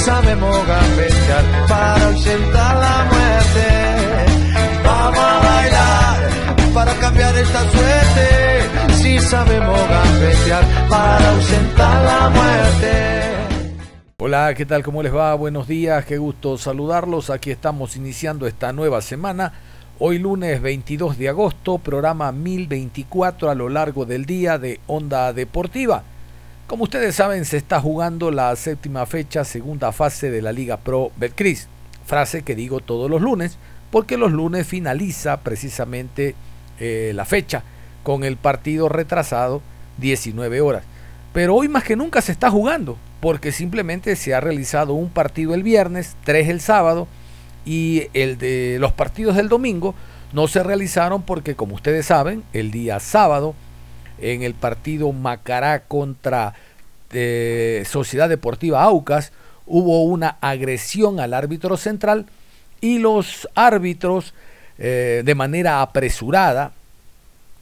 Sabemos gambetear para ausentar la muerte. Vamos a bailar para cambiar esta suerte. Si sabemos gambetear para ausentar la muerte. Hola, ¿qué tal? ¿Cómo les va? Buenos días, qué gusto saludarlos. Aquí estamos iniciando esta nueva semana. Hoy lunes 22 de agosto, programa 1024 a lo largo del día de Onda Deportiva. Como ustedes saben, se está jugando la séptima fecha, segunda fase de la Liga Pro Betcris. Frase que digo todos los lunes, porque los lunes finaliza precisamente eh, la fecha con el partido retrasado 19 horas. Pero hoy más que nunca se está jugando, porque simplemente se ha realizado un partido el viernes, tres el sábado, y el de los partidos del domingo no se realizaron porque, como ustedes saben, el día sábado en el partido Macará contra eh, Sociedad Deportiva Aucas, hubo una agresión al árbitro central y los árbitros eh, de manera apresurada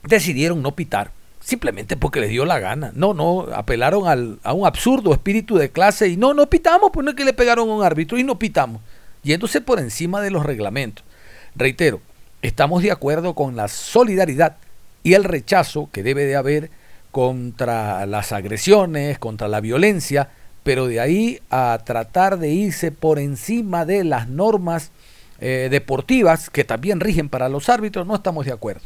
decidieron no pitar, simplemente porque les dio la gana. No, no, apelaron a un absurdo espíritu de clase y no, no pitamos, pues no es que le pegaron a un árbitro y no pitamos, yéndose por encima de los reglamentos. Reitero, estamos de acuerdo con la solidaridad y el rechazo que debe de haber contra las agresiones, contra la violencia, pero de ahí a tratar de irse por encima de las normas eh, deportivas que también rigen para los árbitros, no estamos de acuerdo.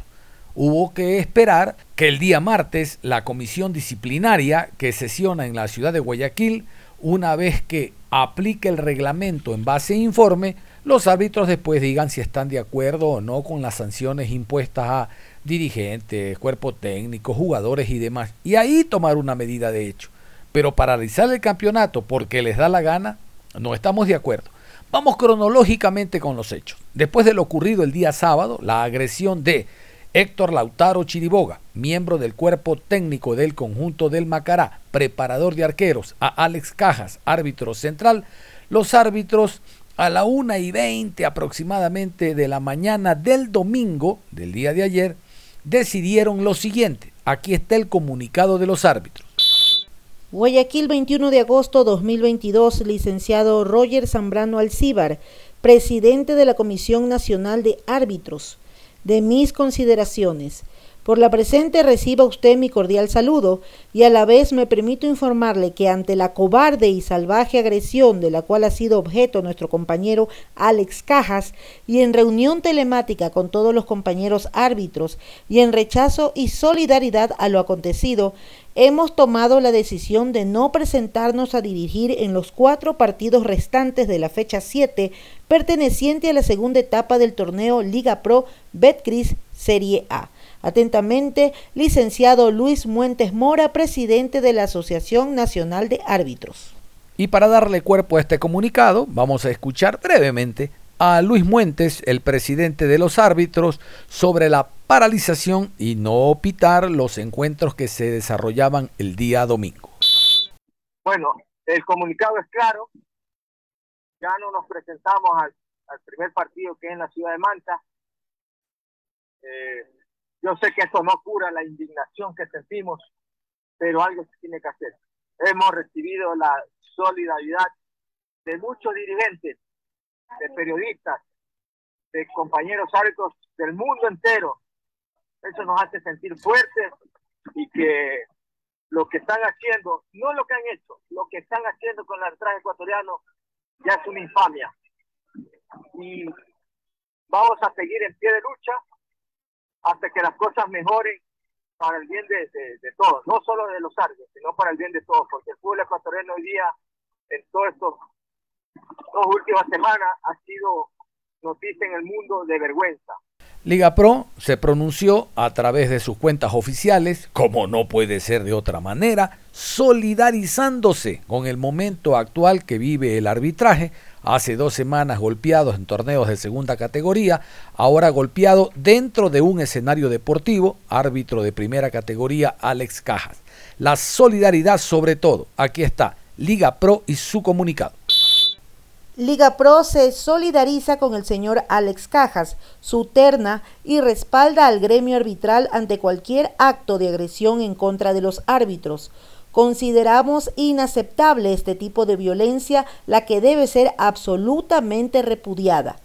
Hubo que esperar que el día martes la comisión disciplinaria que sesiona en la ciudad de Guayaquil, una vez que aplique el reglamento en base a informe, los árbitros después digan si están de acuerdo o no con las sanciones impuestas a dirigentes, cuerpo técnico, jugadores y demás. Y ahí tomar una medida de hecho. Pero paralizar el campeonato porque les da la gana, no estamos de acuerdo. Vamos cronológicamente con los hechos. Después de lo ocurrido el día sábado, la agresión de Héctor Lautaro Chiriboga, miembro del cuerpo técnico del conjunto del Macará, preparador de arqueros, a Alex Cajas, árbitro central, los árbitros a la una y veinte aproximadamente de la mañana del domingo, del día de ayer, decidieron lo siguiente. Aquí está el comunicado de los árbitros. Guayaquil, 21 de agosto 2022, licenciado Roger Zambrano Alcíbar, presidente de la Comisión Nacional de Árbitros. De mis consideraciones. Por la presente reciba usted mi cordial saludo y a la vez me permito informarle que ante la cobarde y salvaje agresión de la cual ha sido objeto nuestro compañero Alex Cajas y en reunión telemática con todos los compañeros árbitros y en rechazo y solidaridad a lo acontecido, hemos tomado la decisión de no presentarnos a dirigir en los cuatro partidos restantes de la fecha 7 perteneciente a la segunda etapa del torneo Liga Pro Betcris Serie A Atentamente, licenciado Luis Muentes Mora, presidente de la Asociación Nacional de Árbitros. Y para darle cuerpo a este comunicado, vamos a escuchar brevemente a Luis Muentes, el presidente de los árbitros, sobre la paralización y no pitar los encuentros que se desarrollaban el día domingo. Bueno, el comunicado es claro. Ya no nos presentamos al, primer partido que es en la ciudad de Manta. Eh, yo sé que eso no cura la indignación que sentimos, pero algo se tiene que hacer. Hemos recibido la solidaridad de muchos dirigentes, de periodistas, de compañeros árbitros del mundo entero. Eso nos hace sentir fuertes y que lo que están haciendo, no lo que han hecho, lo que están haciendo con el arbitraje ecuatoriano ya es una infamia. Y vamos a seguir en pie de lucha hasta que las cosas mejoren para el bien de, todos, no solo de los árbitros, sino para el bien de todos, porque el fútbol ecuatoriano hoy día, en todas estas dos últimas semanas, ha sido noticia en el mundo de vergüenza. Liga Pro se pronunció a través de sus cuentas oficiales, como no puede ser de otra manera, solidarizándose con el momento actual que vive el arbitraje, hace dos semanas golpeados en torneos de segunda categoría, ahora golpeado dentro de un escenario deportivo, árbitro de primera categoría Alex Cajas. La solidaridad sobre todo, aquí está, Liga Pro y su comunicado. Liga Pro se solidariza con el señor Alex Cajas, su terna y respalda al gremio arbitral ante cualquier acto de agresión en contra de los árbitros. Consideramos inaceptable este tipo de violencia, la que debe ser absolutamente repudiada.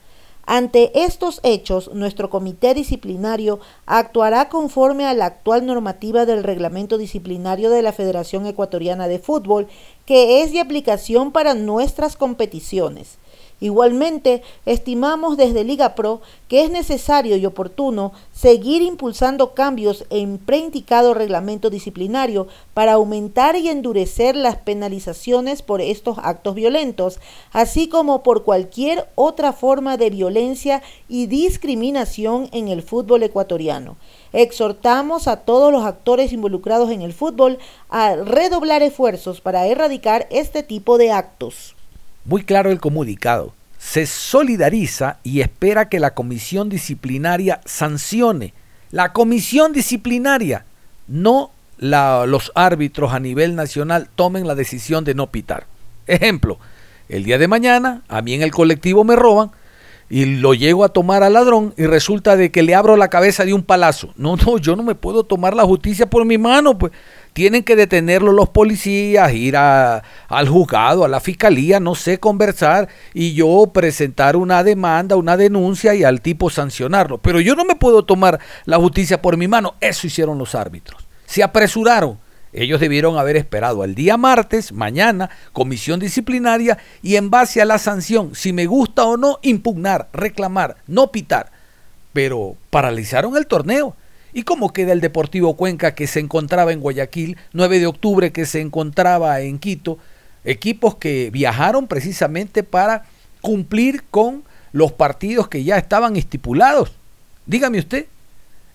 Ante estos hechos, nuestro comité disciplinario actuará conforme a la actual normativa del reglamento disciplinario de la Federación Ecuatoriana de Fútbol, que es de aplicación para nuestras competiciones. Igualmente, estimamos desde Liga Pro que es necesario y oportuno seguir impulsando cambios en preindicado reglamento disciplinario para aumentar y endurecer las penalizaciones por estos actos violentos, así como por cualquier otra forma de violencia y discriminación en el fútbol ecuatoriano. Exhortamos a todos los actores involucrados en el fútbol a redoblar esfuerzos para erradicar este tipo de actos. Muy claro el comunicado. Se solidariza y espera que la comisión disciplinaria sancione. La comisión disciplinaria, no los árbitros a nivel nacional tomen la decisión de no pitar. Ejemplo, el día de mañana a mí en el colectivo me roban, y lo llego a tomar al ladrón y resulta de que le abro la cabeza de un palazo. No, no, yo no me puedo tomar la justicia por mi mano, pues tienen que detenerlo los policías, ir a, al juzgado, a la fiscalía, no sé, conversar y yo presentar una demanda, una denuncia y al tipo sancionarlo. Pero yo no me puedo tomar la justicia por mi mano. Eso hicieron los árbitros. Se apresuraron ellos debieron haber esperado al día martes, mañana, comisión disciplinaria y en base a la sanción, si me gusta o no, impugnar, reclamar, no pitar. Pero paralizaron el torneo. ¿Y cómo queda el Deportivo Cuenca que se encontraba en Guayaquil, 9 de octubre que se encontraba en Quito? Equipos que viajaron precisamente para cumplir con los partidos que ya estaban estipulados. Dígame usted,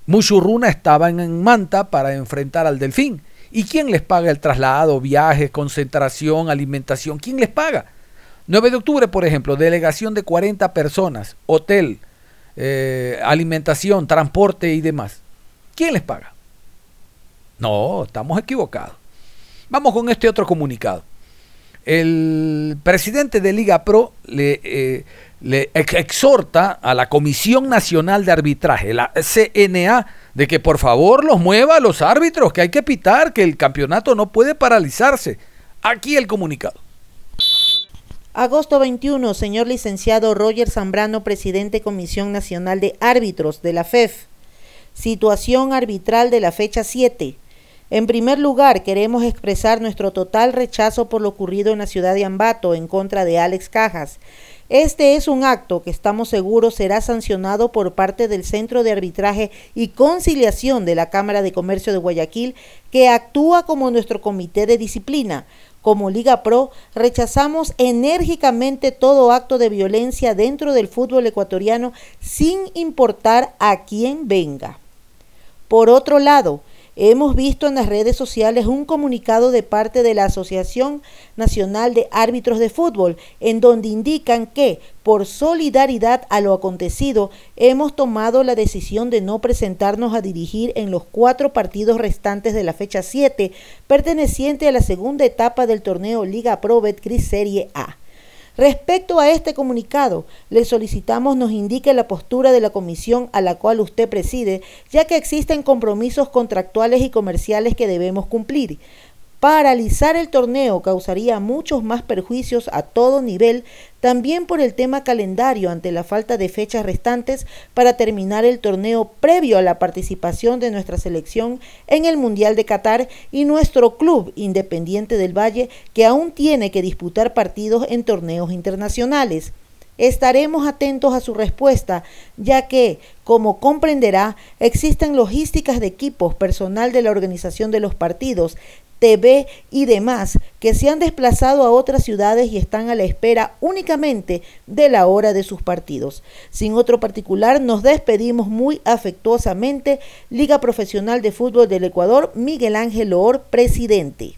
Muchurruna estaba en Manta para enfrentar al Delfín ¿Y quién les paga el traslado, viajes, concentración, alimentación? ¿Quién les paga? 9 de octubre, por ejemplo, delegación de 40 personas, hotel, eh, alimentación, transporte y demás. ¿Quién les paga? No, estamos equivocados. Vamos con este otro comunicado. El presidente de Liga Pro le, eh, exhorta a la Comisión Nacional de Arbitraje, la CNA, de que por favor los mueva a los árbitros, que hay que pitar, que el campeonato no puede paralizarse. Aquí el comunicado. Agosto 21, señor licenciado Roger Zambrano, presidente Comisión Nacional de Árbitros de la FEF. Situación arbitral de la fecha 7. En primer lugar, queremos expresar nuestro total rechazo por lo ocurrido en la ciudad de Ambato en contra de Alex Cajas este es un acto que estamos seguros será sancionado por parte del Centro de Arbitraje y Conciliación de la Cámara de Comercio de Guayaquil, que actúa como nuestro comité de disciplina. Como Liga Pro, rechazamos enérgicamente todo acto de violencia dentro del fútbol ecuatoriano sin importar a quién venga. Por otro lado, Hemos visto en las redes sociales un comunicado de parte de la Asociación Nacional de Árbitros de Fútbol, en donde indican que, por solidaridad a lo acontecido, hemos tomado la decisión de no presentarnos a dirigir en los cuatro partidos restantes de la fecha 7, perteneciente a la segunda etapa del torneo Liga Pro Betcris Serie A. Respecto a este comunicado, le solicitamos nos indique la postura de la comisión a la cual usted preside, ya que existen compromisos contractuales y comerciales que debemos cumplir. Paralizar el torneo causaría muchos más perjuicios a todo nivel, también por el tema calendario ante la falta de fechas restantes para terminar el torneo previo a la participación de nuestra selección en el Mundial de Qatar y nuestro club Independiente del Valle que aún tiene que disputar partidos en torneos internacionales. Estaremos atentos a su respuesta, ya que, como comprenderá, existen logísticas de equipos, personal de la organización de los partidos, TV y demás que se han desplazado a otras ciudades y están a la espera únicamente de la hora de sus partidos. Sin otro particular, nos despedimos muy afectuosamente. Liga Profesional de Fútbol del Ecuador, Miguel Ángel Oor, presidente.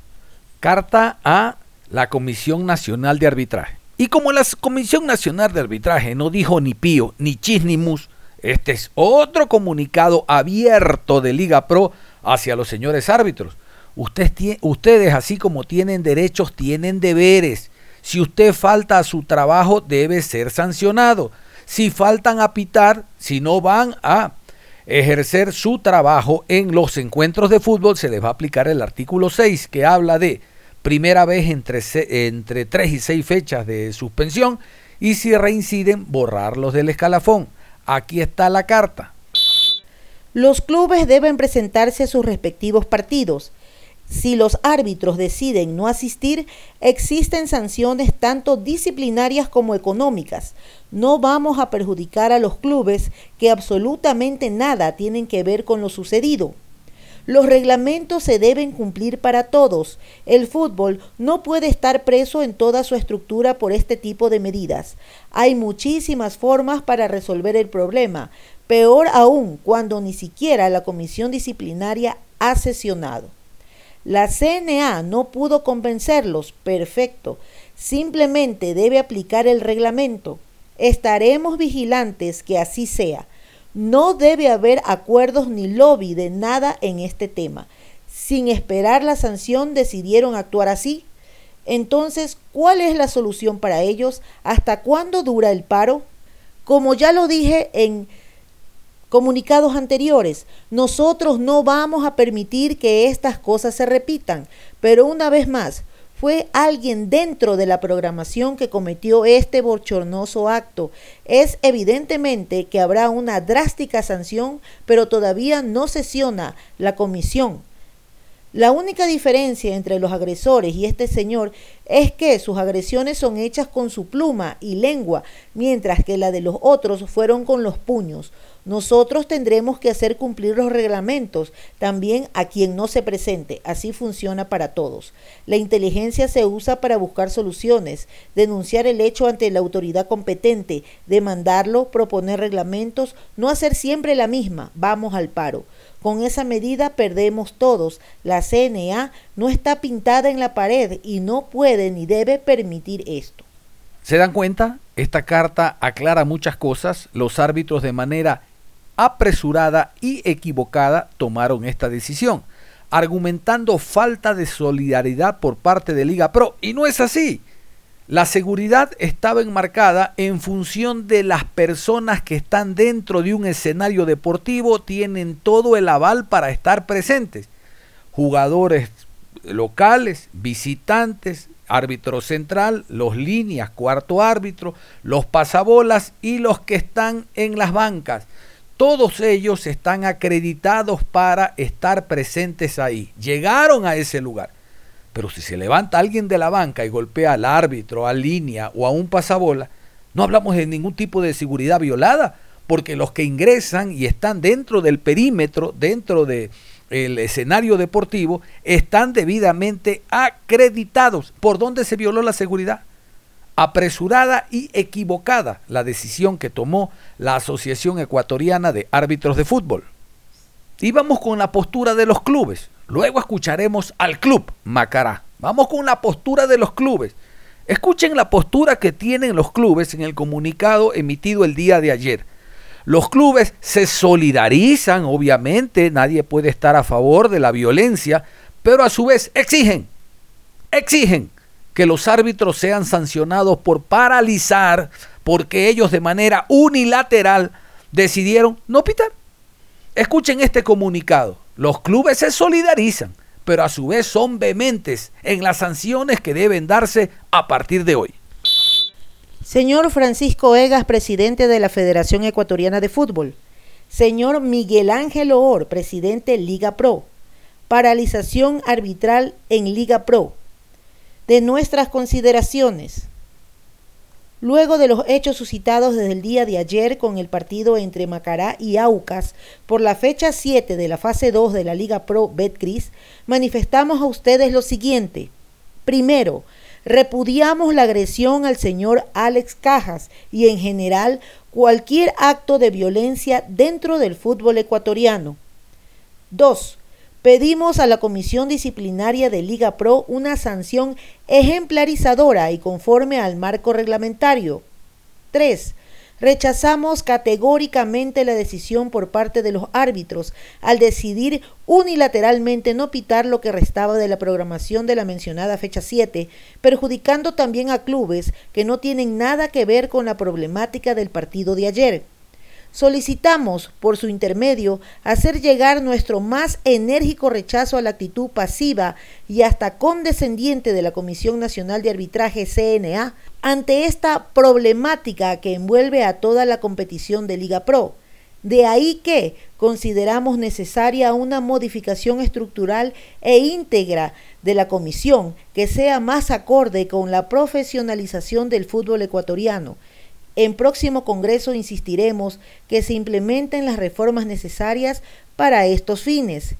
Carta a la Comisión Nacional de Arbitraje. Y como la Comisión Nacional de Arbitraje no dijo ni pío, ni chis, ni mus, este es otro comunicado abierto de Liga Pro hacia los señores árbitros. Ustedes, así como tienen derechos, tienen deberes. Si usted falta a su trabajo, debe ser sancionado. Si faltan a pitar, si no van a ejercer su trabajo en los encuentros de fútbol, se les va a aplicar el artículo 6 que habla de primera vez entre, entre 3 y 6 fechas de suspensión y si reinciden, borrarlos del escalafón. Aquí está la carta. Los clubes deben presentarse a sus respectivos partidos. Si los árbitros deciden no asistir, existen sanciones tanto disciplinarias como económicas. No vamos a perjudicar a los clubes que absolutamente nada tienen que ver con lo sucedido. Los reglamentos se deben cumplir para todos. El fútbol no puede estar preso en toda su estructura por este tipo de medidas. Hay muchísimas formas para resolver el problema, peor aún cuando ni siquiera la comisión disciplinaria ha sesionado. La CNA no pudo convencerlos, perfecto. Simplemente debe aplicar el reglamento. Estaremos vigilantes que así sea. No debe haber acuerdos ni lobby de nada en este tema. Sin esperar la sanción decidieron actuar así. Entonces, ¿cuál es la solución para ellos? ¿Hasta cuándo dura el paro? Como ya lo dije en comunicados anteriores, nosotros no vamos a permitir que estas cosas se repitan. Pero una vez más, fue alguien dentro de la programación que cometió este bochornoso acto. Es evidentemente que habrá una drástica sanción, pero todavía no sesiona la comisión. La única diferencia entre los agresores y este señor es que sus agresiones son hechas con su pluma y lengua, mientras que la de los otros fueron con los puños. Nosotros tendremos que hacer cumplir los reglamentos también a quien no se presente. Así funciona para todos. La inteligencia se usa para buscar soluciones, denunciar el hecho ante la autoridad competente, demandarlo, proponer reglamentos, no hacer siempre la misma. Vamos al paro. Con esa medida perdemos todos. La CNA no está pintada en la pared y no puede ni debe permitir esto. ¿Se dan cuenta? Esta carta aclara muchas cosas. Los árbitros de manera apresurada y equivocada tomaron esta decisión, argumentando falta de solidaridad por parte de Liga Pro. Y no es así. La seguridad estaba enmarcada en función de las personas que están dentro de un escenario deportivo, tienen todo el aval para estar presentes. Jugadores locales, visitantes, árbitro central, los líneas, cuarto árbitro, los pasabolas y los que están en las bancas. Todos ellos están acreditados para estar presentes ahí. Llegaron a ese lugar. Pero si se levanta alguien de la banca y golpea al árbitro, a línea o a un pasabola, no hablamos de ningún tipo de seguridad violada, porque los que ingresan y están dentro del perímetro, dentro del escenario deportivo, están debidamente acreditados. ¿Por dónde se violó la seguridad? Apresurada y equivocada la decisión que tomó la Asociación Ecuatoriana de Árbitros de Fútbol. Y vamos con la postura de los clubes. Luego escucharemos al club Macará. Vamos con la postura de los clubes. Escuchen la postura que tienen los clubes en el comunicado emitido el día de ayer. Los clubes se solidarizan, obviamente, nadie puede estar a favor de la violencia, pero a su vez exigen, exigen que los árbitros sean sancionados por paralizar, porque ellos de manera unilateral decidieron no pitar. Escuchen este comunicado. Los clubes se solidarizan, pero a su vez son vehementes en las sanciones que deben darse a partir de hoy. Señor Francisco Egas, presidente de la Federación Ecuatoriana de Fútbol. Señor Miguel Ángel Oor, presidente Liga Pro. Paralización arbitral en Liga Pro de nuestras consideraciones. luego de los hechos suscitados desde el día de ayer con el partido entre Macará y Aucas por la fecha 7 de la fase 2 de la Liga Pro Betcris, manifestamos a ustedes lo siguiente. Primero, repudiamos la agresión al señor Alex Cajas y en general cualquier acto de violencia dentro del fútbol ecuatoriano. 2. Pedimos a la Comisión Disciplinaria de Liga Pro una sanción ejemplarizadora y conforme al marco reglamentario. 3. Rechazamos categóricamente la decisión por parte de los árbitros al decidir unilateralmente no pitar lo que restaba de la programación de la mencionada fecha 7, perjudicando también a clubes que no tienen nada que ver con la problemática del partido de ayer. Solicitamos, por su intermedio, hacer llegar nuestro más enérgico rechazo a la actitud pasiva y hasta condescendiente de la Comisión Nacional de Arbitraje CNA ante esta problemática que envuelve a toda la competición de Liga Pro. De ahí que consideramos necesaria una modificación estructural e íntegra de la comisión que sea más acorde con la profesionalización del fútbol ecuatoriano en próximo Congreso insistiremos que se implementen las reformas necesarias para estos fines.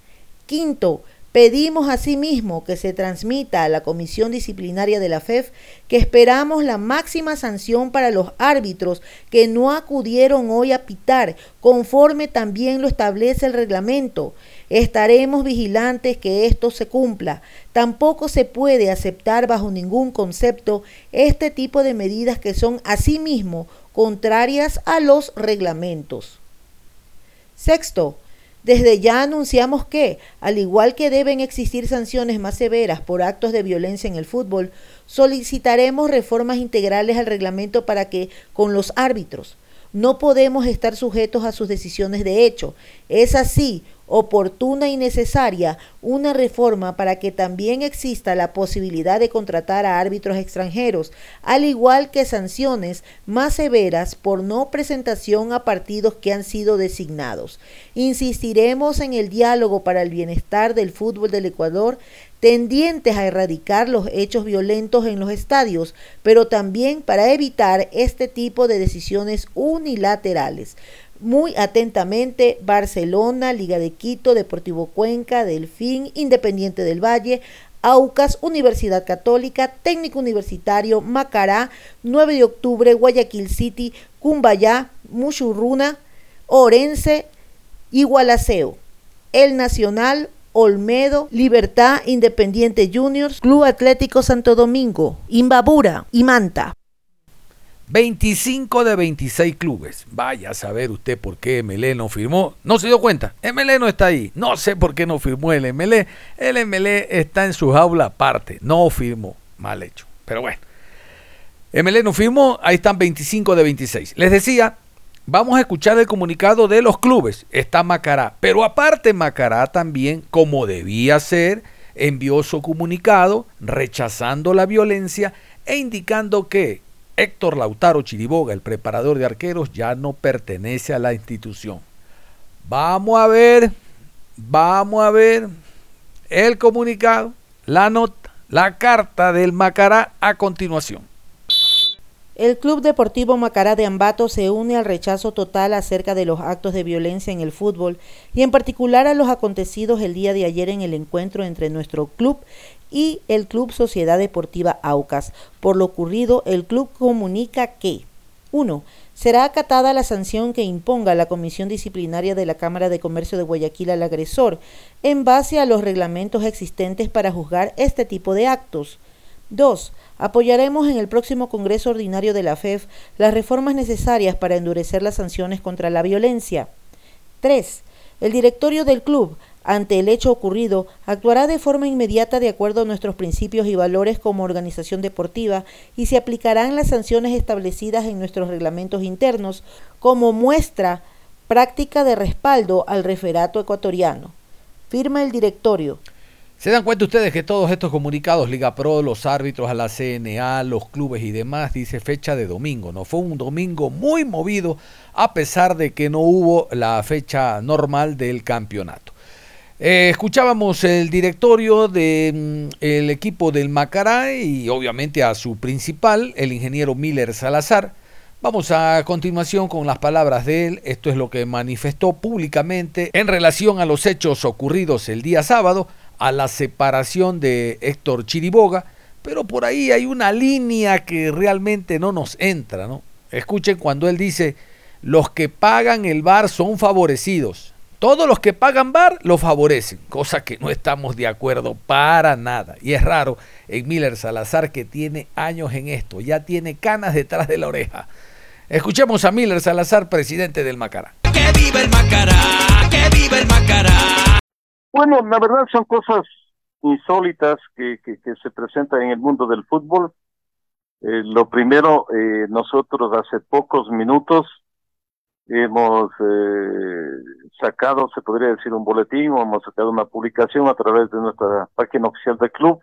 Quinto, pedimos asimismo que se transmita a la Comisión Disciplinaria de la FEF que esperamos la máxima sanción para los árbitros que no acudieron hoy a pitar, conforme también lo establece el reglamento. Estaremos vigilantes que esto se cumpla. Tampoco se puede aceptar bajo ningún concepto este tipo de medidas que son asimismo contrarias a los reglamentos. Sexto, desde ya anunciamos que, al igual que deben existir sanciones más severas por actos de violencia en el fútbol, solicitaremos reformas integrales al reglamento para que, con los árbitros, no podemos estar sujetos a sus decisiones de hecho. Es así, oportuna y necesaria una reforma para que también exista la posibilidad de contratar a árbitros extranjeros, al igual que sanciones más severas por no presentación a partidos que han sido designados. Insistiremos en el diálogo para el bienestar del fútbol del Ecuador, tendientes a erradicar los hechos violentos en los estadios, pero también para evitar este tipo de decisiones unilaterales. Muy atentamente, Barcelona, Liga de Quito, Deportivo Cuenca, Delfín, Independiente del Valle, Aucas, Universidad Católica, Técnico Universitario, Macará, 9 de octubre, Guayaquil City, Cumbayá, Muchurruna, Orense, Igualaceo, El Nacional, Olmedo, Libertad, Independiente Juniors, Club Atlético Santo Domingo, Imbabura y Manta. 25 de 26 clubes. Vaya a saber usted por qué MLE no firmó. No se dio cuenta. MLE no está ahí. No sé por qué no firmó el MLE. El MLE está en su jaula aparte. No firmó. Mal hecho. Pero bueno. MLE no firmó. Ahí están 25 de 26. Les decía, vamos a escuchar el comunicado de los clubes. Está Macará. Pero aparte Macará también, como debía ser, envió su comunicado rechazando la violencia e indicando que Héctor Lautaro Chiriboga, el preparador de arqueros, ya no pertenece a la institución. Vamos a ver, vamos a ver el comunicado, la nota, la carta del Macará a continuación. El Club Deportivo Macará de Ambato se une al rechazo total acerca de los actos de violencia en el fútbol y en particular a los acontecidos el día de ayer en el encuentro entre nuestro club y el Club Sociedad Deportiva Aucas. Por lo ocurrido, el club comunica que 1. Será acatada la sanción que imponga la Comisión Disciplinaria de la Cámara de Comercio de Guayaquil al agresor, en base a los reglamentos existentes para juzgar este tipo de actos. 2. Apoyaremos en el próximo Congreso Ordinario de la FEF las reformas necesarias para endurecer las sanciones contra la violencia. 3. El directorio del club ante el hecho ocurrido, actuará de forma inmediata de acuerdo a nuestros principios y valores como organización deportiva y se aplicarán las sanciones establecidas en nuestros reglamentos internos como muestra práctica de respaldo al referato ecuatoriano. Firma el directorio. ¿Se dan cuenta ustedes que todos estos comunicados, Liga Pro, los árbitros a la CNA, los clubes y demás, dice fecha de domingo? No fue un domingo muy movido a pesar de que no hubo la fecha normal del campeonato. Eh, escuchábamos el directorio del mm, equipo del Macará y obviamente a su principal, el ingeniero Miller Salazar. Vamos a continuación con las palabras de él. Esto es lo que manifestó públicamente en relación a los hechos ocurridos el día sábado, a la separación de Héctor Chiriboga, pero por ahí hay una línea que realmente no nos entra, ¿no? Escuchen cuando él dice, los que pagan el bar son favorecidos. Todos los que pagan bar lo favorecen, cosa que no estamos de acuerdo para nada. Y es raro en Miller Salazar que tiene años en esto, ya tiene canas detrás de la oreja. Escuchemos a Miller Salazar, presidente del Macará. ¡Que vive el Macará! ¡Que vive el Macará! Bueno, la verdad son cosas insólitas que, que, se presentan en el mundo del fútbol. Eh, lo primero, eh, nosotros hace pocos minutos hemos eh, sacado, se podría decir, un boletín o hemos sacado una publicación a través de nuestra página oficial del club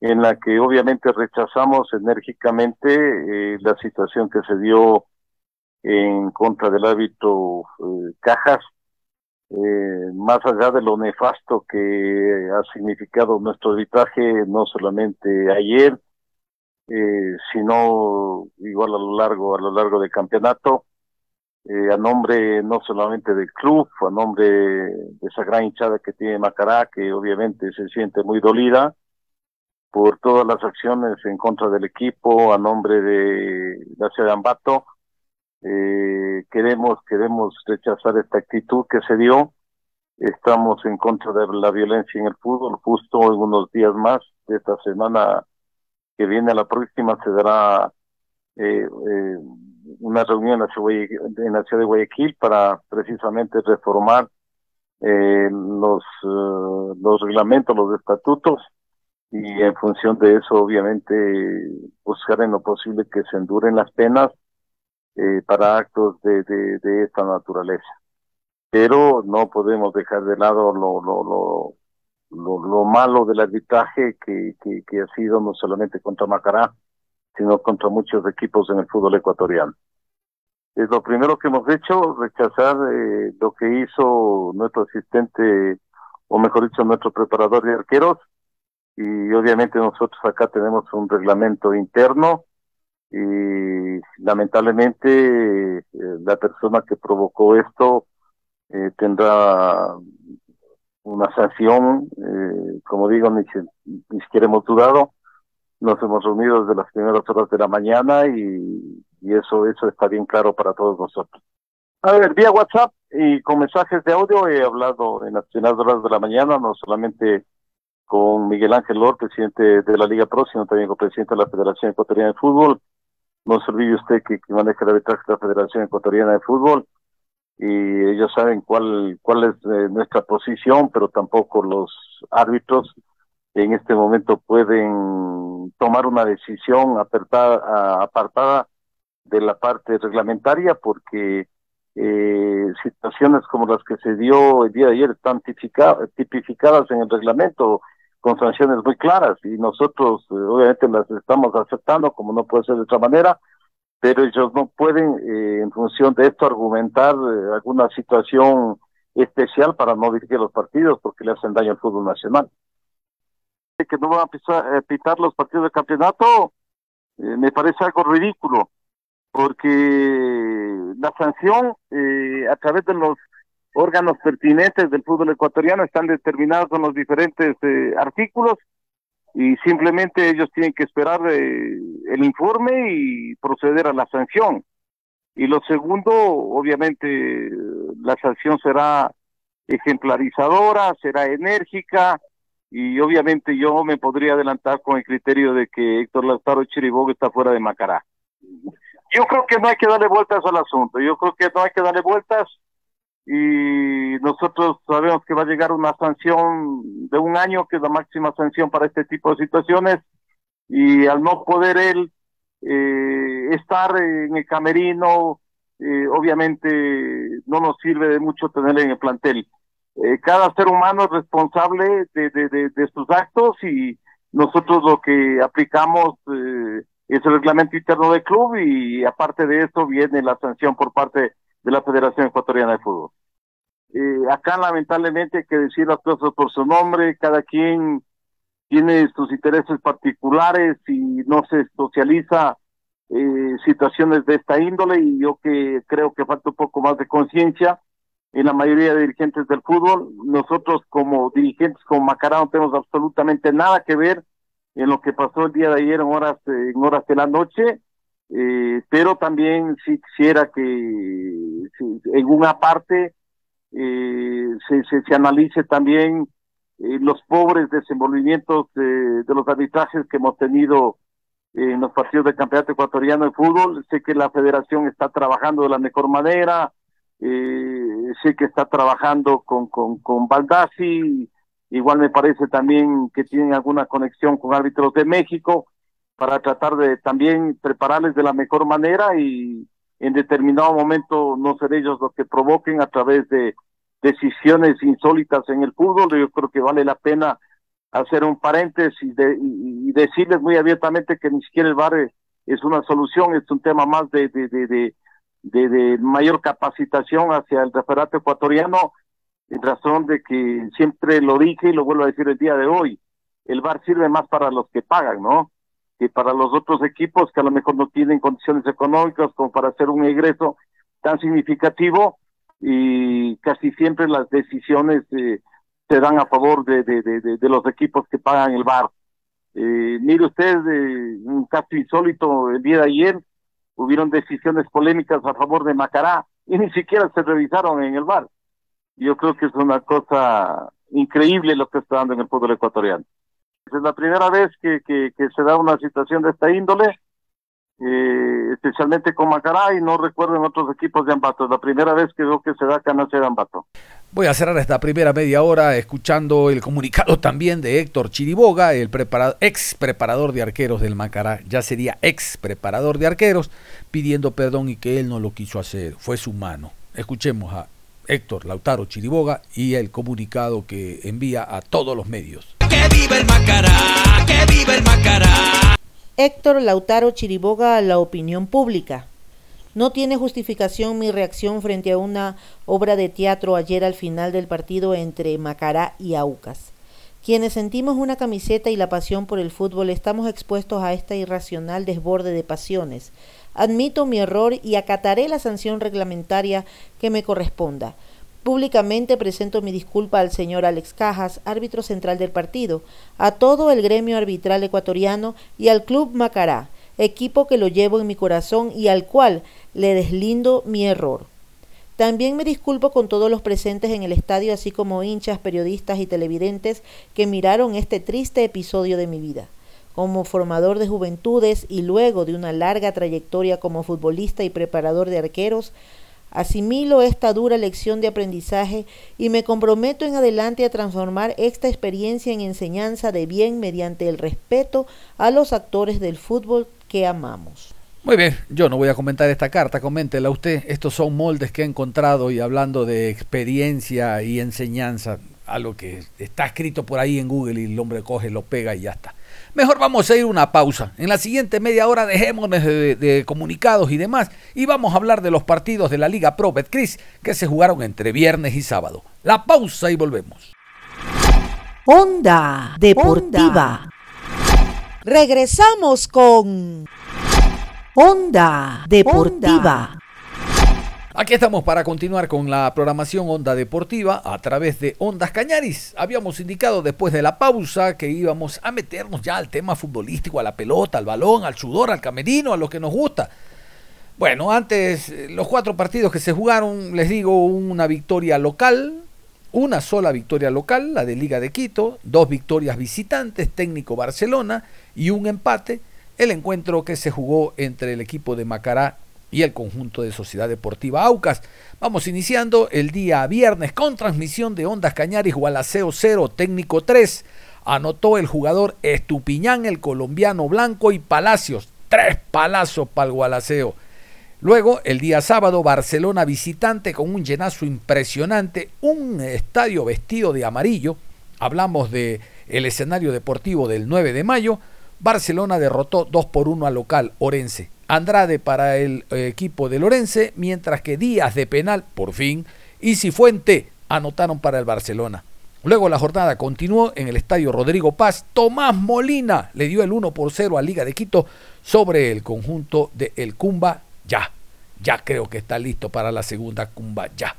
en la que obviamente rechazamos enérgicamente eh, la situación que se dio en contra del hábito eh, Cajas, más allá de lo nefasto que ha significado nuestro arbitraje, no solamente ayer, sino igual a lo largo, a lo largo del campeonato, eh, a nombre no solamente del club, a nombre de esa gran hinchada que tiene Macará, que obviamente se siente muy dolida por todas las acciones en contra del equipo, a nombre de la ciudad de Ambato. Eh, queremos, queremos rechazar esta actitud que se dio. Estamos en contra de la violencia en el fútbol. Justo en unos días más de esta semana que viene, la próxima, se dará eh, eh, una reunión en la ciudad de Guayaquil para precisamente reformar eh, los, eh, los reglamentos, los estatutos y en función de eso obviamente buscar en lo posible que se enduren las penas eh, para actos de, de, de, esta naturaleza. Pero no podemos dejar de lado lo, lo, lo, lo, lo malo del arbitraje que, que, que ha sido no solamente contra Macará, sino contra muchos equipos en el fútbol ecuatoriano. Es lo primero que hemos hecho, rechazar eh, lo que hizo nuestro asistente, o mejor dicho, nuestro preparador de arqueros, y obviamente nosotros acá tenemos un reglamento interno, y lamentablemente eh, la persona que provocó esto eh, tendrá una sanción, como digo, ni, ni siquiera hemos dudado, nos hemos reunido desde las primeras horas de la mañana y, eso, eso está bien claro para todos nosotros. A ver, vía WhatsApp y con mensajes de audio he hablado en las primeras horas de la mañana, no solamente con Miguel Ángel Lor, presidente de la Liga Pro, sino también con presidente de la Federación Ecuatoriana de Fútbol. No se olvide usted que, maneja la arbitraje de la Federación Ecuatoriana de Fútbol y ellos saben cuál, cuál es eh, nuestra posición, pero tampoco los árbitros en este momento pueden tomar una decisión apartada, apartada de la parte reglamentaria porque eh, situaciones como las que se dio el día de ayer están tipificadas en el reglamento con sanciones muy claras y nosotros eh, obviamente las estamos aceptando como no puede ser de otra manera, pero ellos no pueden eh, en función de esto argumentar alguna situación especial para no dirigir los partidos porque le hacen daño al fútbol nacional que no van a pitar los partidos de campeonato, eh, me parece algo ridículo, porque la sanción eh, a través de los órganos pertinentes del fútbol ecuatoriano están determinados en los diferentes eh, artículos y simplemente ellos tienen que esperar el informe y proceder a la sanción. Y lo segundo, obviamente, la sanción será ejemplarizadora, será enérgica, y obviamente yo me podría adelantar con el criterio de que Héctor Lautaro Chiriboga está fuera de Macará. Yo creo que no hay que darle vueltas al asunto, yo creo que no hay que darle vueltas y nosotros sabemos que va a llegar una sanción de un año, que es la máxima sanción para este tipo de situaciones, y al no poder él eh, estar en el camerino, eh, obviamente no nos sirve de mucho tenerle en el plantel. Eh, cada ser humano es responsable de, de, sus actos y nosotros lo que aplicamos eh, es el reglamento interno del club y aparte de eso viene la sanción por parte de la Federación Ecuatoriana de Fútbol. Eh, acá lamentablemente hay que decir las cosas por su nombre, cada quien tiene sus intereses particulares y no se socializa eh, situaciones de esta índole y yo que creo que falta un poco más de conciencia en la mayoría de dirigentes del fútbol. Nosotros como dirigentes, como Macará, no tenemos absolutamente nada que ver en lo que pasó el día de ayer en horas, en horas de la noche, eh, pero también si quisiera que en una parte eh, se, se, analice también eh, los pobres desenvolvimientos de los arbitrajes que hemos tenido en los partidos del campeonato ecuatoriano de fútbol. Sé que la federación está trabajando de la mejor manera, eh, sé que está trabajando con, con, con Baldassi, igual me parece también que tienen alguna conexión con árbitros de México para tratar de también prepararles de la mejor manera y en determinado momento no ser ellos los que provoquen a través de decisiones insólitas en el fútbol. Yo creo que vale la pena hacer un paréntesis de, y, decirles muy abiertamente que ni siquiera el bar es una solución, es un tema más de, de, de, de, mayor capacitación hacia el referato ecuatoriano, en razón de que siempre lo dije y lo vuelvo a decir el día de hoy, el bar sirve más para los que pagan, ¿no? Que para los otros equipos que a lo mejor no tienen condiciones económicas como para hacer un egreso tan significativo y casi siempre las decisiones eh, se dan a favor de, de, de, de los equipos que pagan el bar. Eh, mire usted, eh, un caso insólito el día de ayer, hubieron decisiones polémicas a favor de Macará y ni siquiera se revisaron en el bar. Yo creo que es una cosa increíble lo que está dando en el fútbol ecuatoriano. Es la primera vez que, que, se da una situación de esta índole eh, especialmente con Macará y no recuerdo en otros equipos de Ambato. Es la primera vez que veo que se da canasta de Ambato. Voy a cerrar esta primera media hora escuchando el comunicado también de Héctor Chiriboga, el ex preparador de arqueros del Macará, ya sería ex preparador de arqueros, pidiendo perdón y que él no lo quiso hacer, fue su mano. Escuchemos a Héctor Lautaro Chiriboga y el comunicado que envía a todos los medios. ¡Que viva el Macará! ¡Que viva el Macará! Héctor Lautaro Chiriboga a la opinión pública. No tiene justificación mi reacción frente a una obra de teatro ayer al final del partido entre Macará y Aucas. Quienes sentimos una camiseta y la pasión por el fútbol estamos expuestos a esta irracional desborde de pasiones. Admito mi error y acataré la sanción reglamentaria que me corresponda. Públicamente presento mi disculpa al señor Alex Cajas, árbitro central del partido, a todo el gremio arbitral ecuatoriano y al Club Macará, equipo que lo llevo en mi corazón y al cual le deslindo mi error. También me disculpo con todos los presentes en el estadio, así como hinchas, periodistas y televidentes que miraron este triste episodio de mi vida. Como formador de juventudes y luego de una larga trayectoria como futbolista y preparador de arqueros, Asimilo esta dura lección de aprendizaje y me comprometo en adelante a transformar esta experiencia en enseñanza de bien mediante el respeto a los actores del fútbol que amamos. Muy bien, yo no voy a comentar esta carta, coméntela usted. Estos son moldes que he encontrado y hablando de experiencia y enseñanza, algo que está escrito por ahí en Google y el hombre coge, lo pega y ya está. Mejor vamos a ir una pausa. En la siguiente media hora dejémonos de, comunicados y demás y vamos a hablar de los partidos de la Liga Pro Betcris que se jugaron entre viernes y sábado. La pausa y volvemos. Onda Deportiva. Regresamos con Onda Deportiva. Aquí estamos para continuar con la programación Onda Deportiva a través de Ondas Cañaris. Habíamos indicado después de la pausa que íbamos a meternos ya al tema futbolístico, a la pelota, al balón, al sudor, al camerino, a lo que nos gusta. Bueno, antes los cuatro partidos que se jugaron, les digo, una victoria local, una sola victoria local, la de Liga de Quito, dos victorias visitantes, técnico Barcelona y un empate, el encuentro que se jugó entre el equipo de Macará y el conjunto de Sociedad Deportiva Aucas. Vamos iniciando el día viernes con transmisión de Ondas Cañaris, Gualaceo 0, técnico 3. Anotó el jugador Estupiñán, el colombiano blanco y Palacios. Tres palazos para el Gualaceo. Luego, el día sábado, Barcelona visitante con un llenazo impresionante, un estadio vestido de amarillo. Hablamos de el escenario deportivo del 9 de mayo. Barcelona derrotó 2 por 1 al local Orense. Andrade para el eh, equipo de Lorense, mientras que Díaz de penal, por fin, y Cifuente anotaron para el Barcelona. Luego la jornada continuó en el estadio Rodrigo Paz. Tomás Molina le dio el 1 por 0 a Liga de Quito sobre el conjunto de El Cumba. Ya, ya creo que está listo para la segunda Cumba. Ya.